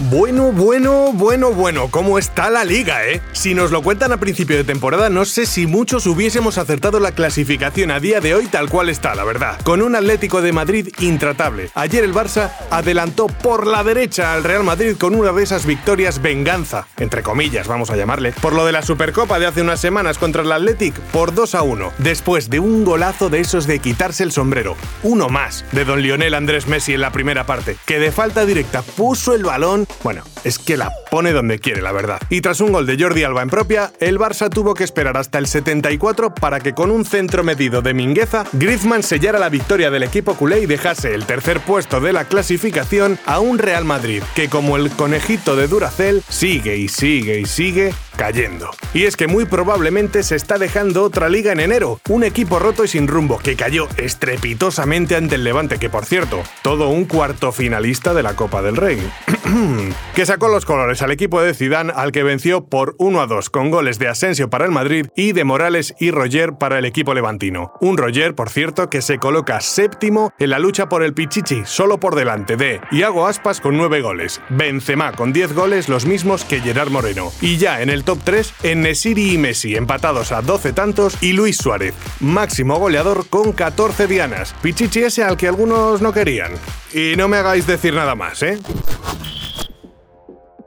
Bueno, bueno, bueno, bueno, ¿cómo está la liga, eh? Si nos lo cuentan a principio de temporada, no sé si muchos hubiésemos acertado la clasificación a día de hoy tal cual está, la verdad. Con un Atlético de Madrid intratable. Ayer el Barça adelantó por la derecha al Real Madrid con una de esas victorias venganza, entre comillas, vamos a llamarle, por lo de la Supercopa de hace unas semanas contra el Athletic por 2 a 1, después de un golazo de esos de quitarse el sombrero. Uno más de don Lionel Andrés Messi en la primera parte, que de falta directa puso el balón bueno, es que la pone donde quiere, la verdad. Y tras un gol de Jordi Alba en propia, el Barça tuvo que esperar hasta el 74 para que con un centro medido de Mingueza, Griezmann sellara la victoria del equipo culé y dejase el tercer puesto de la clasificación a un Real Madrid que como el conejito de Duracell sigue y sigue y sigue cayendo. Y es que muy probablemente se está dejando otra liga en enero, un equipo roto y sin rumbo que cayó estrepitosamente ante el Levante, que por cierto, todo un cuarto finalista de la Copa del Rey. que sacó los colores al equipo de Zidane al que venció por 1 a 2 con goles de Asensio para el Madrid y de Morales y Roger para el equipo levantino. Un Roger, por cierto, que se coloca séptimo en la lucha por el Pichichi, solo por delante de Iago Aspas con 9 goles, Benzema con 10 goles, los mismos que Gerard Moreno. Y ya en el top 3, en Nesiri y Messi empatados a 12 tantos y Luis Suárez, máximo goleador con 14 dianas. Pichichi ese al que algunos no querían. Y no me hagáis decir nada más, ¿eh?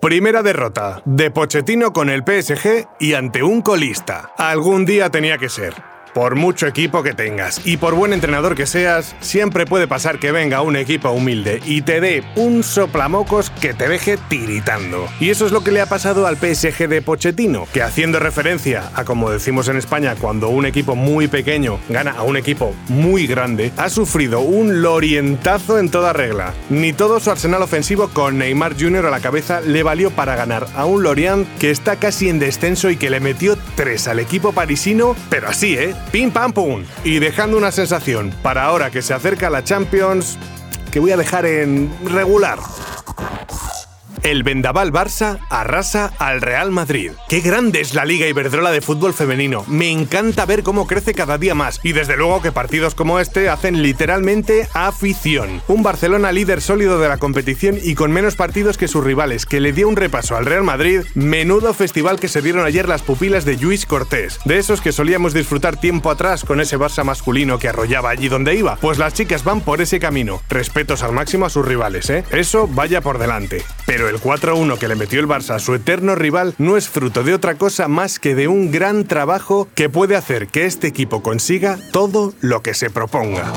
Primera derrota de Pochettino con el PSG y ante un colista. Algún día tenía que ser. Por mucho equipo que tengas y por buen entrenador que seas, siempre puede pasar que venga un equipo humilde y te dé un soplamocos que te deje tiritando. Y eso es lo que le ha pasado al PSG de Pochettino, que haciendo referencia a como decimos en España cuando un equipo muy pequeño gana a un equipo muy grande, ha sufrido un lorientazo en toda regla. Ni todo su arsenal ofensivo con Neymar Jr. a la cabeza le valió para ganar a un Lorient que está casi en descenso y que le metió tres al equipo parisino, pero así, ¿eh? Pim pam pum. Y dejando una sensación para ahora que se acerca la Champions que voy a dejar en regular. El Vendaval Barça arrasa al Real Madrid. Qué grande es la Liga Iberdrola de fútbol femenino. Me encanta ver cómo crece cada día más. Y desde luego que partidos como este hacen literalmente afición. Un Barcelona líder sólido de la competición y con menos partidos que sus rivales, que le dio un repaso al Real Madrid. Menudo festival que se dieron ayer las pupilas de Luis Cortés. De esos que solíamos disfrutar tiempo atrás con ese Barça masculino que arrollaba allí donde iba. Pues las chicas van por ese camino. Respetos al máximo a sus rivales, ¿eh? Eso vaya por delante. Pero el 4-1 que le metió el Barça a su eterno rival no es fruto de otra cosa más que de un gran trabajo que puede hacer que este equipo consiga todo lo que se proponga.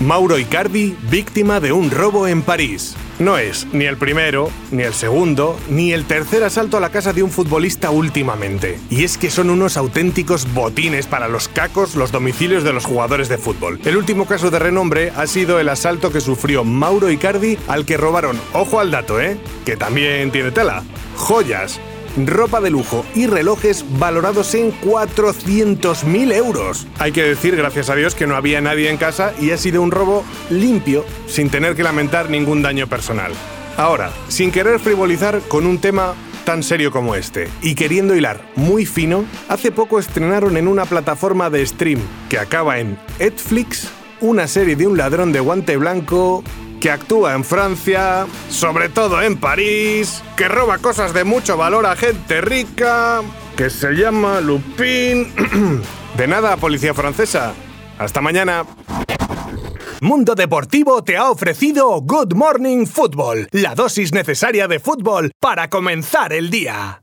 Mauro Icardi, víctima de un robo en París. No es ni el primero, ni el segundo, ni el tercer asalto a la casa de un futbolista últimamente. Y es que son unos auténticos botines para los cacos los domicilios de los jugadores de fútbol. El último caso de renombre ha sido el asalto que sufrió Mauro Icardi al que robaron, ojo al dato, ¿eh? Que también tiene tela, joyas, ropa de lujo y relojes valorados en 400.000 euros. Hay que decir, gracias a Dios, que no había nadie en casa y ha sido un robo limpio, sin tener que lamentar ningún daño personal. Ahora, sin querer frivolizar con un tema tan serio como este y queriendo hilar muy fino, hace poco estrenaron en una plataforma de stream que acaba en Netflix una serie de un ladrón de guante blanco que actúa en Francia, sobre todo en París, que roba cosas de mucho valor a gente rica, que se llama Lupin. de nada, policía francesa. Hasta mañana. Mundo Deportivo te ha ofrecido Good Morning Football, la dosis necesaria de fútbol para comenzar el día.